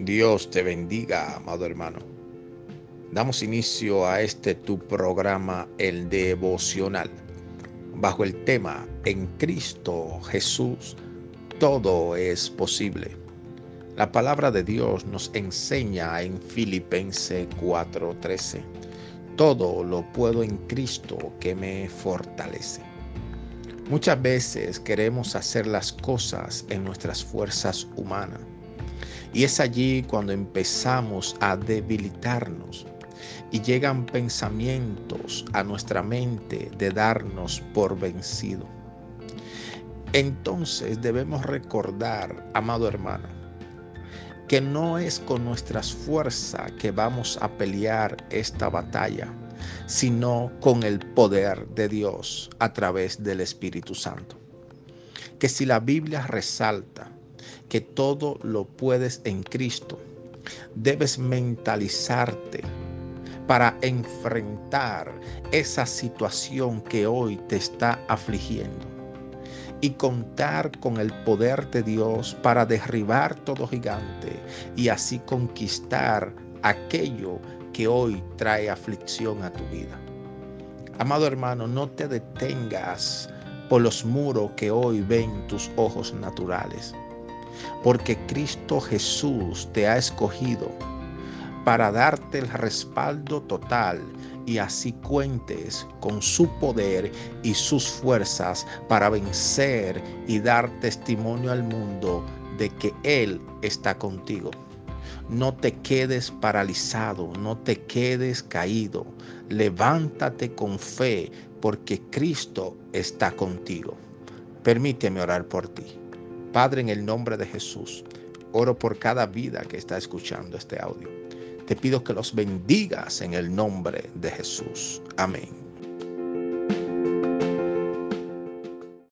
Dios te bendiga, amado hermano. Damos inicio a este tu programa, el devocional, bajo el tema En Cristo Jesús, todo es posible. La palabra de Dios nos enseña en Filipenses 4:13, todo lo puedo en Cristo que me fortalece. Muchas veces queremos hacer las cosas en nuestras fuerzas humanas y es allí cuando empezamos a debilitarnos y llegan pensamientos a nuestra mente de darnos por vencido. Entonces debemos recordar, amado hermano, que no es con nuestras fuerzas que vamos a pelear esta batalla sino con el poder de Dios a través del Espíritu Santo. Que si la Biblia resalta que todo lo puedes en Cristo, debes mentalizarte para enfrentar esa situación que hoy te está afligiendo y contar con el poder de Dios para derribar todo gigante y así conquistar aquello que hoy trae aflicción a tu vida. Amado hermano, no te detengas por los muros que hoy ven tus ojos naturales, porque Cristo Jesús te ha escogido para darte el respaldo total y así cuentes con su poder y sus fuerzas para vencer y dar testimonio al mundo de que Él está contigo. No te quedes paralizado, no te quedes caído. Levántate con fe porque Cristo está contigo. Permíteme orar por ti. Padre, en el nombre de Jesús, oro por cada vida que está escuchando este audio. Te pido que los bendigas en el nombre de Jesús. Amén.